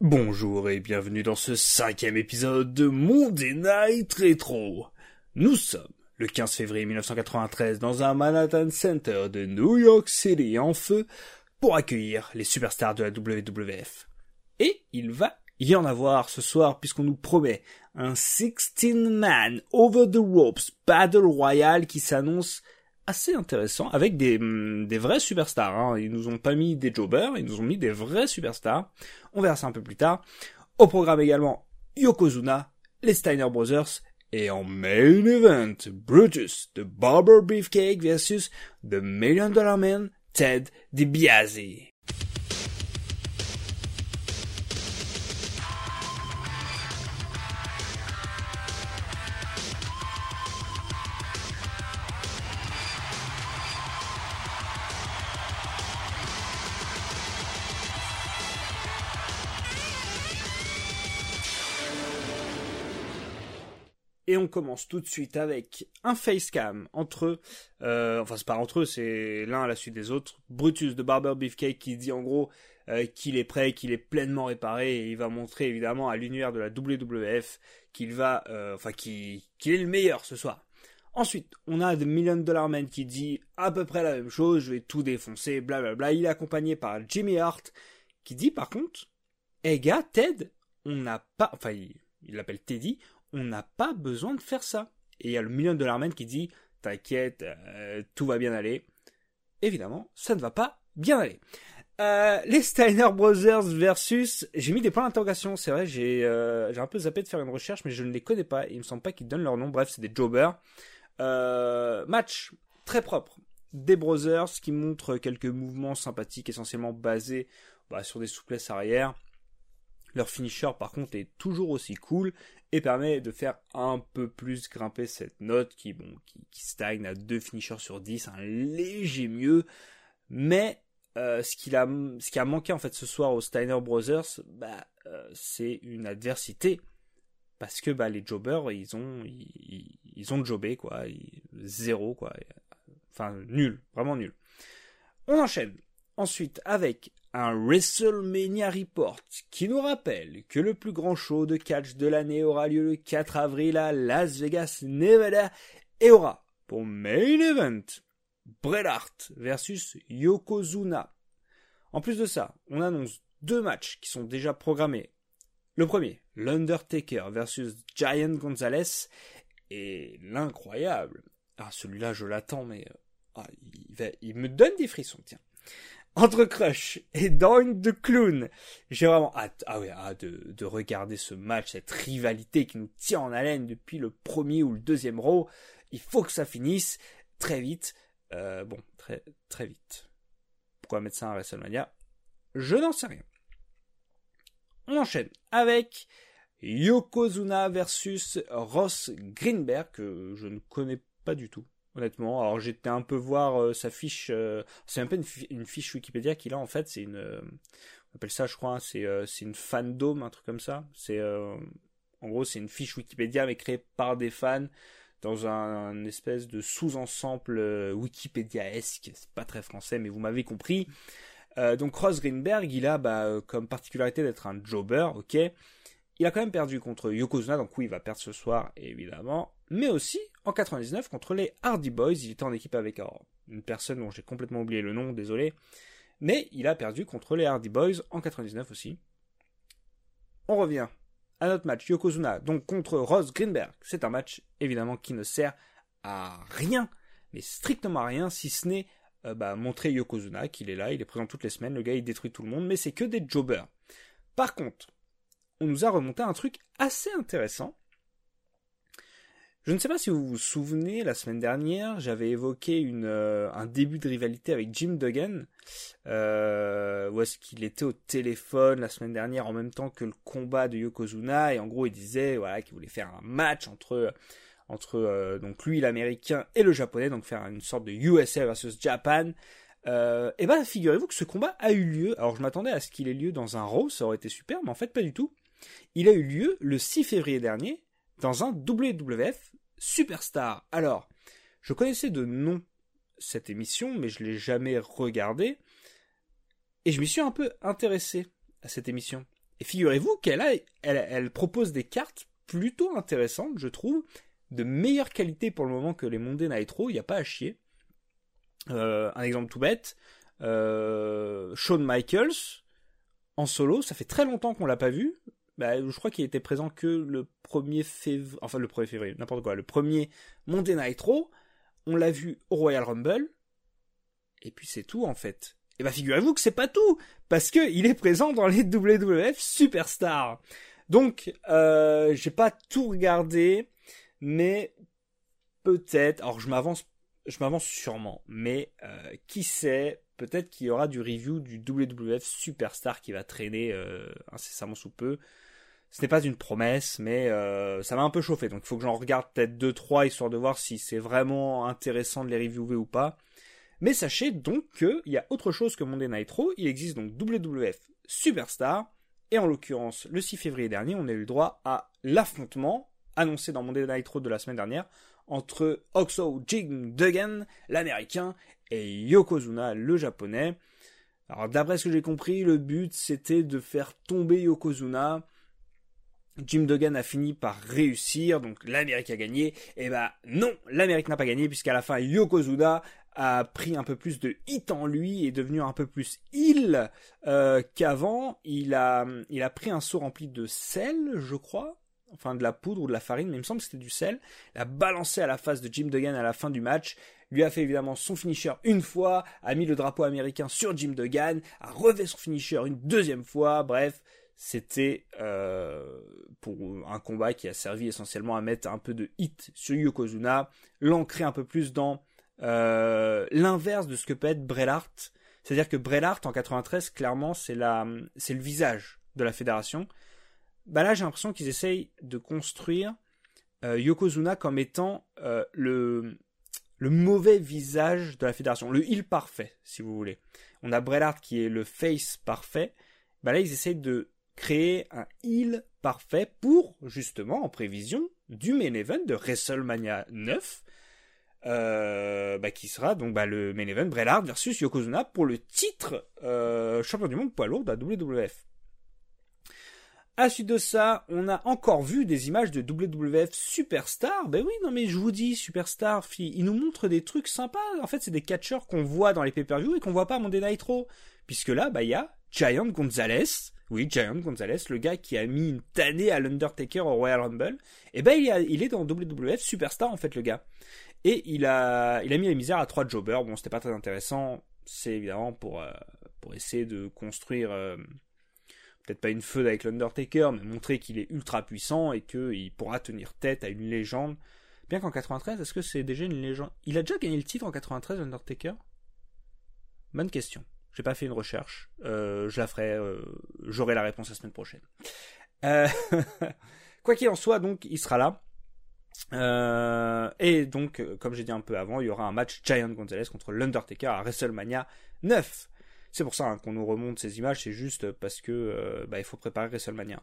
Bonjour et bienvenue dans ce cinquième épisode de Monday Night Retro. Nous sommes le 15 février 1993 dans un Manhattan Center de New York City en feu pour accueillir les superstars de la WWF. Et il va y en avoir ce soir puisqu'on nous promet un 16-man over the ropes battle royal qui s'annonce assez intéressant avec des, mm, des vrais superstars. Hein. Ils nous ont pas mis des jobbers, ils nous ont mis des vrais superstars. On verra ça un peu plus tard. Au programme également Yokozuna, les Steiner Brothers et en main event Brutus, The Barber Beefcake versus The Million Dollar Man, Ted DiBiase. Et on commence tout de suite avec un facecam entre eux, euh, enfin c'est pas entre eux, c'est l'un à la suite des autres. Brutus de Barber Beefcake qui dit en gros euh, qu'il est prêt, qu'il est pleinement réparé et il va montrer évidemment à l'univers de la WWF qu'il va, euh, enfin qu'il est le meilleur ce soir. Ensuite, on a The Million Dollar Man qui dit à peu près la même chose, je vais tout défoncer, blablabla. Il est accompagné par Jimmy Hart qui dit par contre, hey gars, Ted, on n'a pas, enfin il l'appelle Teddy, on n'a pas besoin de faire ça. Et il y a le million de l'armène qui dit, t'inquiète, euh, tout va bien aller. Évidemment, ça ne va pas bien aller. Euh, les Steiner Brothers versus, j'ai mis des points d'interrogation, c'est vrai, j'ai euh, j'ai un peu zappé de faire une recherche, mais je ne les connais pas. Il me semble pas qu'ils donnent leur nom. Bref, c'est des jobbers. match très propre. Des Brothers qui montrent quelques mouvements sympathiques, essentiellement basés bah, sur des souplesses arrière. Leur finisher, par contre, est toujours aussi cool et permet de faire un peu plus grimper cette note qui, bon, qui, stagne à deux finishers sur 10, un léger mieux. Mais euh, ce, qu'il a, ce qui a manqué en fait ce soir aux Steiner Brothers, bah, euh, c'est une adversité. Parce que bah, les jobbers, ils ont, ils, ils ont jobé, quoi. zéro, quoi. Enfin, nul, vraiment nul. On enchaîne ensuite avec un WrestleMania Report qui nous rappelle que le plus grand show de catch de l'année aura lieu le 4 avril à Las Vegas, Nevada et aura pour main event Bret Hart versus Yokozuna. En plus de ça, on annonce deux matchs qui sont déjà programmés. Le premier, l'Undertaker versus Giant Gonzalez et l'incroyable. Ah, celui-là, je l'attends, mais ah, il, il me donne des frissons, tiens entre Crush et Doing the Clown. J'ai vraiment hâte, ah de, de, regarder ce match, cette rivalité qui nous tient en haleine depuis le premier ou le deuxième row. Il faut que ça finisse très vite. Euh, bon, très, très vite. Pourquoi mettre ça à WrestleMania? Je n'en sais rien. On enchaîne avec Yokozuna versus Ross Greenberg, que je ne connais pas du tout honnêtement. Alors j'étais un peu voir euh, sa fiche, euh, c'est un peu une, fiche Wikipédia qu'il a en fait, c'est une, euh, on appelle ça je crois, hein, c'est une fandom, un truc comme ça. C'est en gros c'est une fiche Wikipédia mais créée par des fans dans un, espèce de sous-ensemble Wikipédia-esque. C'est pas très français mais vous m'avez compris. donc Ross Greenberg, il a bah, comme particularité d'être un jobber, ok. Il a quand même perdu contre Yokozuna, donc oui, il va perdre ce soir, évidemment. Mais aussi, en 99, contre les Hardy Boys, il était en équipe avec une personne dont j'ai complètement oublié le nom, désolé. Mais il a perdu contre les Hardy Boys en 99 aussi. On revient à notre match Yokozuna, donc contre Ross Greenberg. C'est un match, évidemment, qui ne sert à rien, mais strictement à rien, si ce n'est euh, bah, montrer Yokozuna qu'il est là, il est présent toutes les semaines, le gars il détruit tout le monde, mais c'est que des jobbers. Par contre, on nous a remonté un truc assez intéressant. Je ne sais pas si vous vous souvenez, la semaine dernière, j'avais évoqué euh, un début de rivalité avec Jim Duggan, euh, où est-ce qu'il était au téléphone la semaine dernière en même temps que le combat de Yokozuna, et en gros il disait voilà qu'il voulait faire un match entre entre euh, donc lui l'américain et le japonais, donc faire une sorte de USA versus Japan. Euh, et bah figurez-vous que ce combat a eu lieu. Alors je m'attendais à ce qu'il ait lieu dans un Raw, ça aurait été super, mais en fait pas du tout. Il a eu lieu le 6 février dernier dans un WWF Superstar. Alors, je connaissais de nom cette émission, mais je l'ai jamais regardée. Et je m'y suis un peu intéressé à cette émission. Et figurez-vous qu'elle propose des cartes plutôt intéressantes, je trouve, de meilleure qualité pour le moment que les Monday Nitro, il n'y a pas à chier. Euh, un exemple tout bête, euh, Shawn Michaels en solo, ça fait très longtemps qu'on l'a pas vu. Bah, je crois qu'il était présent que le 1er février, enfin le 1er février, n'importe quoi, le 1er Monday Nitro. On l'a vu au Royal Rumble. Et puis c'est tout en fait. Et bah figurez-vous que c'est pas tout, parce que il est présent dans les WWF Superstars. Donc euh, j'ai pas tout regardé, mais peut-être. Alors je m'avance, je m'avance sûrement, mais euh, qui sait Peut-être qu'il y aura du review du WWF Superstar qui va traîner euh, incessamment sous peu. Ce n'est pas une promesse, mais euh, ça m'a un peu chauffé. Donc il faut que j'en regarde peut-être 2-3 histoire de voir si c'est vraiment intéressant de les reviewer ou pas. Mais sachez donc qu'il y a autre chose que Monday Nitro. Il existe donc WWF Superstar. Et en l'occurrence, le 6 février dernier, on a eu le droit à l'affrontement annoncé dans Monday Nitro de la semaine dernière entre Oxo Jing Duggan, l'américain, et Yokozuna, le japonais. Alors d'après ce que j'ai compris, le but c'était de faire tomber Yokozuna. Jim Duggan a fini par réussir, donc l'Amérique a gagné. Et eh ben, non, l'Amérique n'a pas gagné puisqu'à la fin Yokozuna a pris un peu plus de hit en lui et est devenu un peu plus il euh, qu'avant. Il a, il a pris un seau rempli de sel, je crois, enfin de la poudre ou de la farine, mais il me semble que c'était du sel. Il a balancé à la face de Jim Duggan à la fin du match lui a fait évidemment son finisher une fois, a mis le drapeau américain sur Jim Duggan, a refait son finisher une deuxième fois, bref, c'était euh, pour un combat qui a servi essentiellement à mettre un peu de hit sur Yokozuna, l'ancrer un peu plus dans euh, l'inverse de ce que peut être Bret C'est-à-dire que Bret en 93, clairement, c'est la, c'est le visage de la fédération. Bah là, j'ai l'impression qu'ils essayent de construire euh, Yokozuna comme étant le, le mauvais visage de la fédération, le heel parfait, si vous voulez. On a Bret qui est le face parfait. Bah là, ils essayent de créer un heel parfait pour, justement, en prévision du main event de WrestleMania 9, euh, bah, qui sera donc bah, le main event Bret versus Yokozuna pour le titre euh, champion du monde poids lourd de la WWF. À suite de ça, on a encore vu des images de WWF Superstar. Ben oui, non mais je vous dis, Superstar, il nous montre des trucs sympas. En fait, c'est des catcheurs qu'on voit dans les pay-per-view et qu'on voit pas à Monday Nitro. Puisque là, bah il y a Giant Gonzalez. Oui, Giant Gonzalez, le gars qui a mis une tannée à l'Undertaker au Royal Rumble. Et ben il, est dans WWF Superstar en fait le gars. Et il a, il a mis la misère à trois jobbers. Bon, c'était pas très intéressant. C'est évidemment pour, euh, pour essayer de construire... Euh, peut-être pas une feud avec l'Undertaker, mais montrer qu'il est ultra puissant et qu'il pourra tenir tête à une légende. Bien qu'en 93, est-ce que c'est déjà une légende? Il a déjà gagné le titre en 93, l'Undertaker? Bonne question. J'ai pas fait une recherche. Euh, je la ferai. Euh, j'aurai la réponse la semaine prochaine. Euh, quoi qu'il en soit, donc, il sera là. et donc, comme j'ai dit un peu avant, il y aura un match Giant Gonzalez contre l'Undertaker à WrestleMania 9. C'est pour ça hein, qu'on nous remonte ces images, c'est juste parce que bah, il faut préparer WrestleMania.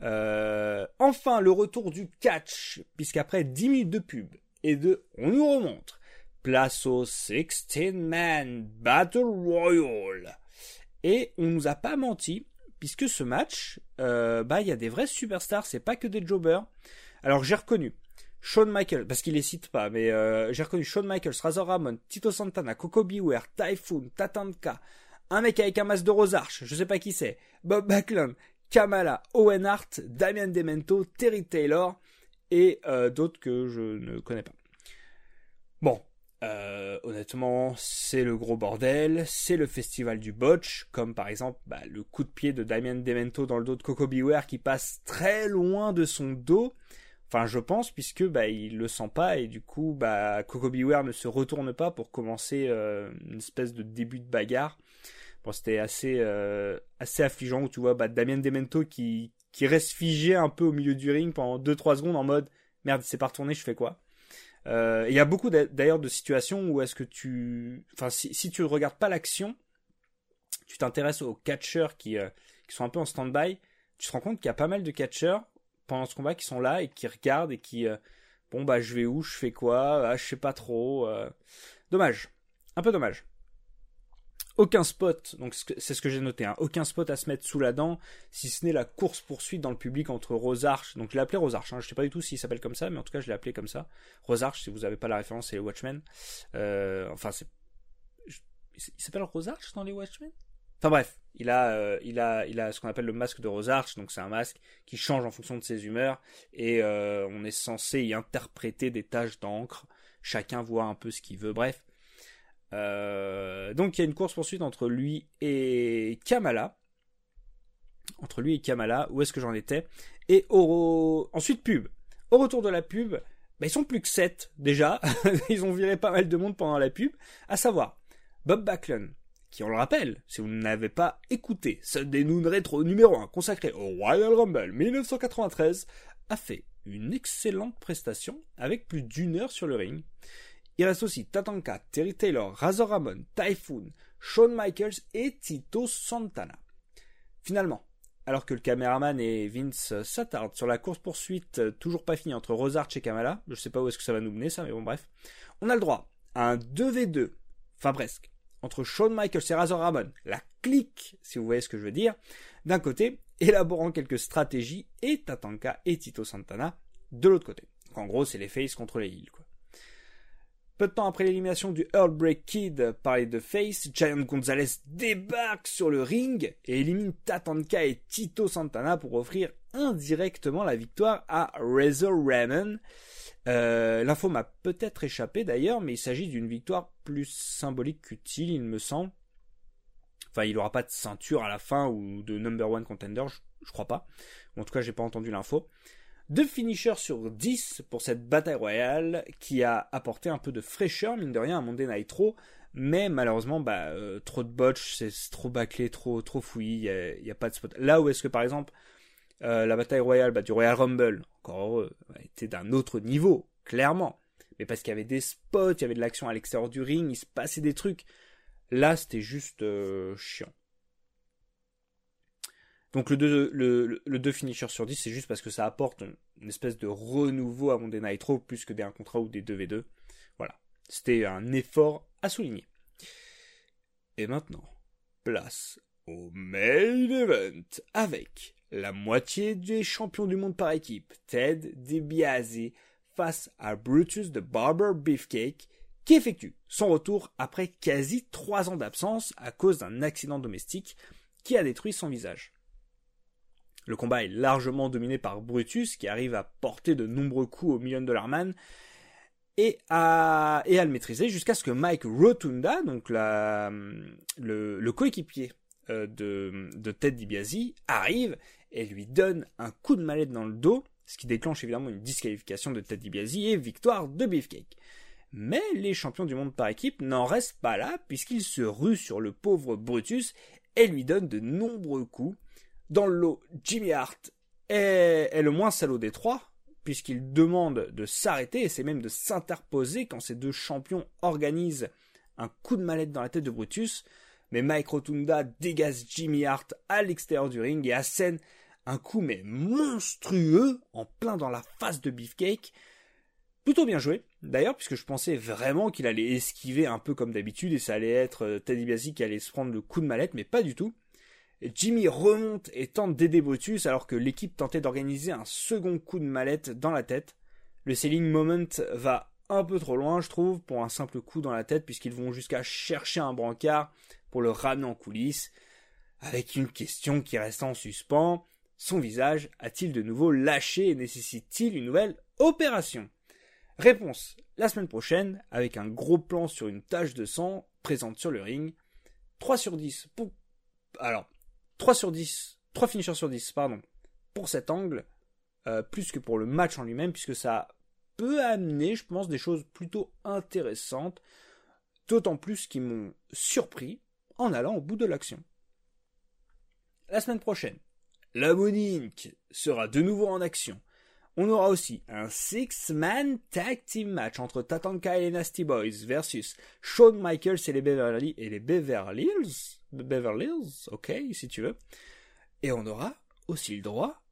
Enfin, le retour du catch, puisqu'après 10 minutes de pub et de on nous remonte, place au 16-man Battle Royal. Et on nous a pas menti, puisque ce match, euh, bah il y a des vrais superstars, c'est pas que des jobbers. Alors j'ai reconnu Shawn Michaels, parce qu'il les cite pas, mais euh, j'ai reconnu Shawn Michaels, Razor Ramon, Tito Santana, Coco Beware, Typhoon, Tatanka, un mec avec un masque de Rosarch, je sais pas qui c'est, Bob Backlund, Kamala, Owen Hart, Damien Demento, Terry Taylor et euh, d'autres que je ne connais pas. Bon, euh, honnêtement, c'est le gros bordel, c'est le festival du botch, comme par exemple bah, le coup de pied de Damien Demento dans le dos de Coco Beware qui passe très loin de son dos. Enfin, je pense, puisque bah, il le sent pas et du coup, bah, Coco Beware ne se retourne pas pour commencer euh, une espèce de début de bagarre. Bon, c'était assez, euh, assez affligeant où tu vois bah, Damien Demento qui, qui reste figé un peu au milieu du ring pendant 2-3 secondes en mode merde, c'est pas retourné, je fais quoi? Il y a beaucoup d'ailleurs de situations où est-ce que tu. Enfin, si, si tu regardes pas l'action, tu t'intéresses aux catcheurs qui, qui sont un peu en stand-by, tu te rends compte qu'il y a pas mal de catcheurs pendant ce combat qui sont là et qui regardent et qui euh, bon bah je vais où, je fais quoi, ah, je sais pas trop. Euh. Dommage, un peu dommage. Aucun spot, donc c'est ce que j'ai noté, hein, aucun spot à se mettre sous la dent, si ce n'est la course-poursuite dans le public entre Rosarch, donc je l'ai appelé Rosarch, hein, je sais pas du tout s'il s'appelle comme ça, mais en tout cas je l'ai appelé comme ça. Rosarch, si vous n'avez pas la référence, c'est les Watchmen. Euh, enfin, c'est... Il s'appelle Rosarch dans les Watchmen? Enfin bref, il a, euh, il a, il a ce qu'on appelle le masque de Rosarch, donc c'est un masque qui change en fonction de ses humeurs, et euh, on est censé y interpréter des taches d'encre, chacun voit un peu ce qu'il veut, bref. Euh, donc il y a une course poursuite entre lui et Kamala. Entre lui et Kamala, où est-ce que j'en étais? Et ensuite pub. Au retour de la pub, bah, ils sont plus que 7 déjà. ils ont viré pas mal de monde pendant la pub. À savoir, Bob Backlund, qui on le rappelle, si vous n'avez pas écouté Sunday Noon Retro numéro 1 consacré au Royal Rumble 1993, a fait une excellente prestation avec plus d'une heure sur le ring. Il reste aussi Tatanka, Terry Taylor, Razor Ramon, Typhoon, Shawn Michaels et Tito Santana. Finalement, alors que le caméraman et Vince s'attardent sur la course-poursuite euh, toujours pas finie entre Rosarch et Kamala, je sais pas où est-ce que ça va nous mener ça, mais bon bref, on a le droit à un 2v2, enfin presque, entre Shawn Michaels et Razor Ramon, la clique, si vous voyez ce que je veux dire, d'un côté, élaborant quelques stratégies, et Tatanka et Tito Santana de l'autre côté. En gros, c'est les faces contre les heels, quoi. Peu de temps après l'élimination du Earthbreak Kid par les deux Face, Giant Gonzalez débarque sur le ring et élimine Tatanka et Tito Santana pour offrir indirectement la victoire à Razor Ramon. Euh, l'info m'a peut-être échappé d'ailleurs, mais il s'agit d'une victoire plus symbolique qu'utile, il me semble. Enfin, il n'aura pas de ceinture à la fin ou de number one contender, je, je crois pas. En tout cas, j'ai pas entendu l'info. Deux finishers sur 10 pour cette bataille royale qui a apporté un peu de fraîcheur, mine de rien, à Monday Nitro. Mais malheureusement, bah, euh, trop de botch, c'est trop bâclé, trop, trop fouillis, il n'y a, pas de spot. Là où est-ce que par exemple, euh, la bataille royale bah, du Royal Rumble, encore heureux, était d'un autre niveau, clairement. Mais parce qu'il y avait des spots, il y avait de l'action à l'extérieur du ring, il se passait des trucs. Là, c'était juste euh, chiant. Donc le 2 le, le finisher sur 10, c'est juste parce que ça apporte une, espèce de renouveau à Monday Nitro plus que des 1 contre ou des 2v2. Voilà. C'était un effort à souligner. Et maintenant, place au main event avec la moitié des champions du monde par équipe, Ted DiBiase, face à Brutus de Barber Beefcake, qui effectue son retour après quasi 3 ans d'absence à cause d'un accident domestique qui a détruit son visage. Le combat est largement dominé par Brutus, qui arrive à porter de nombreux coups au Million Dollar Man, et à, le maîtriser jusqu'à ce que Mike Rotunda, le, coéquipier euh, de, de Ted DiBiase, arrive et lui donne un coup de mallette dans le dos, ce qui déclenche évidemment une disqualification de Ted DiBiase et victoire de Beefcake. Mais les champions du monde par équipe n'en restent pas là, puisqu'ils se ruent sur le pauvre Brutus et lui donnent de nombreux coups, dans le lot, Jimmy Hart est, le moins salaud des trois, puisqu'il demande de s'arrêter, et c'est même de s'interposer quand ces deux champions organisent un coup de mallette dans la tête de Brutus. Mais Mike Rotunda dégage Jimmy Hart à l'extérieur du ring et assène un coup mais monstrueux en plein dans la face de Beefcake. Plutôt bien joué, d'ailleurs, puisque je pensais vraiment qu'il allait esquiver un peu comme d'habitude et ça allait être euh, Teddy Biasi qui allait se prendre le coup de mallette, mais pas du tout. Jimmy remonte et tente d'aider Brutus alors que l'équipe tentait d'organiser un second coup de mallette dans la tête. Le selling moment va un peu trop loin, je trouve, pour un simple coup dans la tête, puisqu'ils vont jusqu'à chercher un brancard pour le ramener en coulisses, avec une question qui reste en suspens. Son visage a-t-il de nouveau lâché et nécessite-t-il une nouvelle opération? Réponse la semaine prochaine, avec un gros plan sur une tache de sang présente sur le ring. 3 sur 10 pour... Alors, 3 sur 10, 3 finishers sur 10, pardon, pour cet angle, euh, plus que pour le match en lui-même, puisque ça peut amener, je pense, des choses plutôt intéressantes, d'autant plus qu'ils m'ont surpris en allant au bout de l'action. La semaine prochaine, la Monink sera de nouveau en action. On aura aussi un six-man tag team match entre Tatanka et les Nasty Boys versus Shawn Michaels et les Beverly et les Beverly Hills. Beverly Hills, ok, si tu veux. Et on aura aussi le droit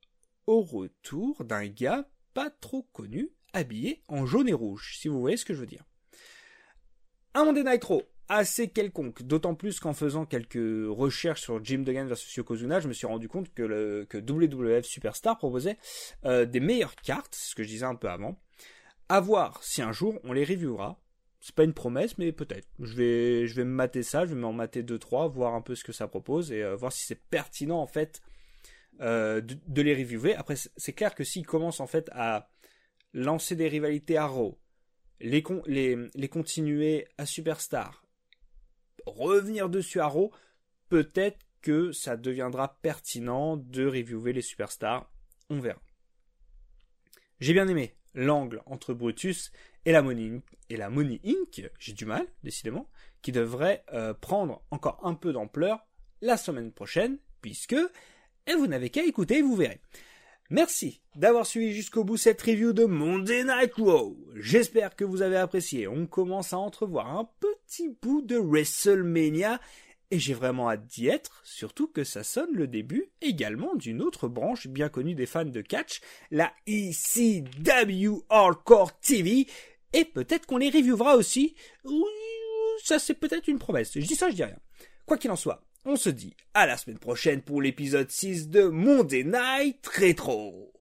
au retour d'un gars pas trop connu, habillé en jaune et rouge, si vous voyez ce que je veux dire. Un Monday Nitro assez quelconque. D'autant plus qu'en faisant quelques recherches sur Jim Duggan versus Yokozuna, je me suis rendu compte que, le, WWF Superstar proposait euh, des meilleures cartes, ce que je disais un peu avant. À voir si un jour on les reviewera. C'est pas une promesse, mais peut-être. Je vais, me mater ça, je vais m'en mater 2-3, voir un peu ce que ça propose et euh, voir si c'est pertinent en fait euh, de, les reviewer. Après, c'est clair que s'ils commencent en fait à lancer des rivalités à Raw, les, les, les continuer à Superstar, revenir dessus à Raw, peut-être que ça deviendra pertinent de reviewer les superstars. On verra. J'ai bien aimé l'angle entre Brutus et la Money, et la Money Inc. J'ai du mal, décidément, qui devrait euh, prendre encore un peu d'ampleur la semaine prochaine, puisque et vous n'avez qu'à écouter, vous verrez. Merci d'avoir suivi jusqu'au bout cette review de Monday Night Raw. J'espère que vous avez apprécié. On commence à entrevoir un petit bout de WrestleMania et j'ai vraiment hâte d'y être, surtout que ça sonne le début également d'une autre branche bien connue des fans de catch, la ECW Hardcore TV, et peut-être qu'on les reviewera aussi. Ça c'est peut-être une promesse. Je dis ça, je dis rien. Quoi qu'il en soit, on se dit à la semaine prochaine pour l'épisode 6 de Monday Night Retro.